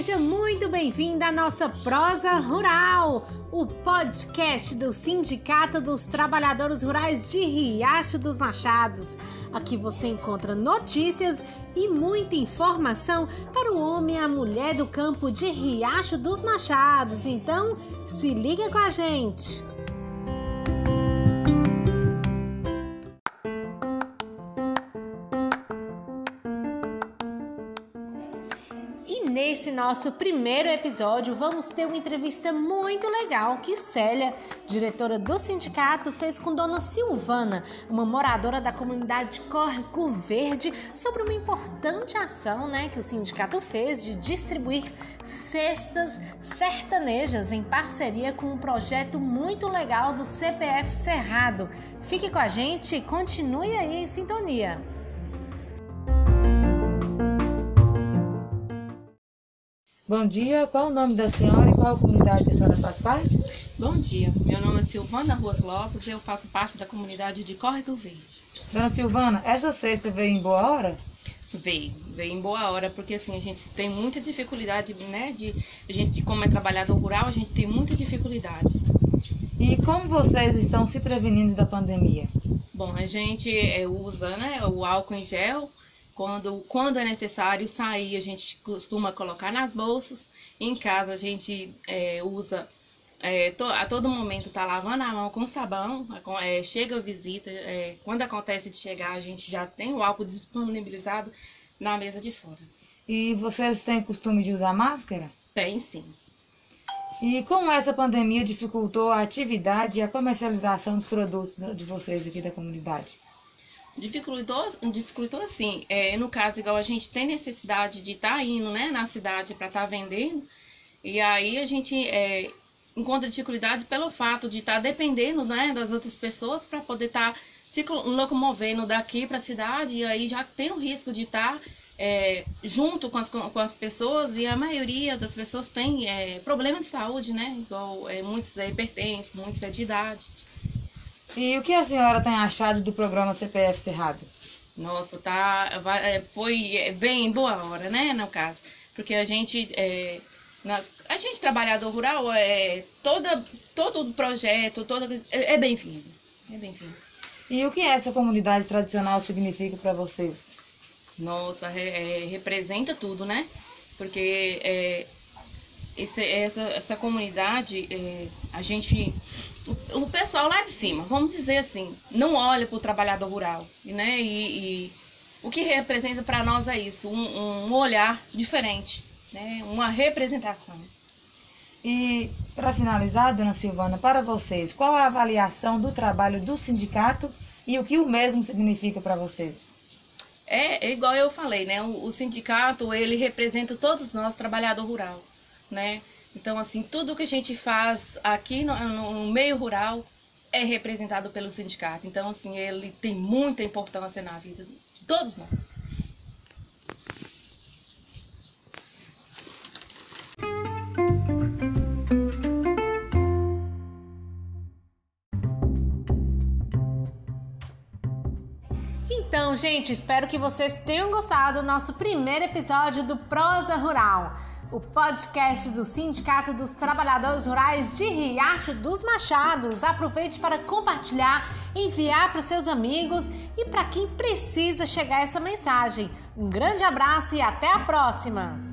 Seja muito bem-vinda à nossa Prosa Rural, o podcast do Sindicato dos Trabalhadores Rurais de Riacho dos Machados. Aqui você encontra notícias e muita informação para o homem e a mulher do campo de Riacho dos Machados. Então, se liga com a gente! Nesse nosso primeiro episódio, vamos ter uma entrevista muito legal que Célia, diretora do sindicato, fez com Dona Silvana, uma moradora da comunidade Córrego Verde, sobre uma importante ação né, que o sindicato fez de distribuir cestas sertanejas em parceria com um projeto muito legal do CPF Cerrado. Fique com a gente e continue aí em sintonia. Bom dia, qual o nome da senhora e qual comunidade a senhora faz parte? Bom dia, meu nome é Silvana Ruas Lopes e eu faço parte da comunidade de Córrego Verde. Dona Silvana, essa cesta veio em boa hora? Veio, veio em boa hora, porque assim, a gente tem muita dificuldade, né, de, a gente, como é trabalhador rural, a gente tem muita dificuldade. E como vocês estão se prevenindo da pandemia? Bom, a gente é, usa, né, o álcool em gel, quando, quando é necessário sair, a gente costuma colocar nas bolsas. Em casa, a gente é, usa é, to, a todo momento tá lavando a mão com sabão, é, chega a visita, é, quando acontece de chegar, a gente já tem o álcool disponibilizado na mesa de fora. E vocês têm costume de usar máscara? Tem sim. E como essa pandemia dificultou a atividade e a comercialização dos produtos de vocês aqui da comunidade? Dificultou, dificultou assim, é, no caso, igual a gente tem necessidade de estar tá indo né, na cidade para estar tá vendendo, e aí a gente é, encontra dificuldade pelo fato de estar tá dependendo né, das outras pessoas para poder estar tá se locomovendo daqui para a cidade, e aí já tem o risco de estar tá, é, junto com as, com as pessoas, e a maioria das pessoas tem é, problema de saúde, né? Igual é, muitos é hipertensos, muitos é de idade. E o que a senhora tem achado do programa CPF Cerrado? Nossa, tá, é, foi é, bem boa hora, né, no caso. Porque a gente, é, na, a gente trabalhador rural, é, toda, todo projeto, toda, é, é bem-vindo, é bem-vindo. E o que essa comunidade tradicional significa para vocês? Nossa, é, representa tudo, né? Porque é, esse, essa, essa comunidade, é, a gente, o, o, pessoal lá de cima, vamos dizer assim, não olha para o trabalhador rural, né? E, e o que representa para nós é isso, um, um, olhar diferente, né? Uma representação. E para finalizar, dona Silvana, para vocês, qual a avaliação do trabalho do sindicato e o que o mesmo significa para vocês? É, é, igual eu falei, né? O, o sindicato ele representa todos nós, trabalhador rural né? Então, assim, tudo que a gente faz aqui no, no meio rural é representado pelo sindicato. Então, assim, ele tem muita importância na vida de todos nós. Então, gente, espero que vocês tenham gostado do nosso primeiro episódio do Prosa Rural o podcast do Sindicato dos Trabalhadores Rurais de Riacho dos Machados. Aproveite para compartilhar, enviar para os seus amigos e para quem precisa chegar essa mensagem. Um grande abraço e até a próxima!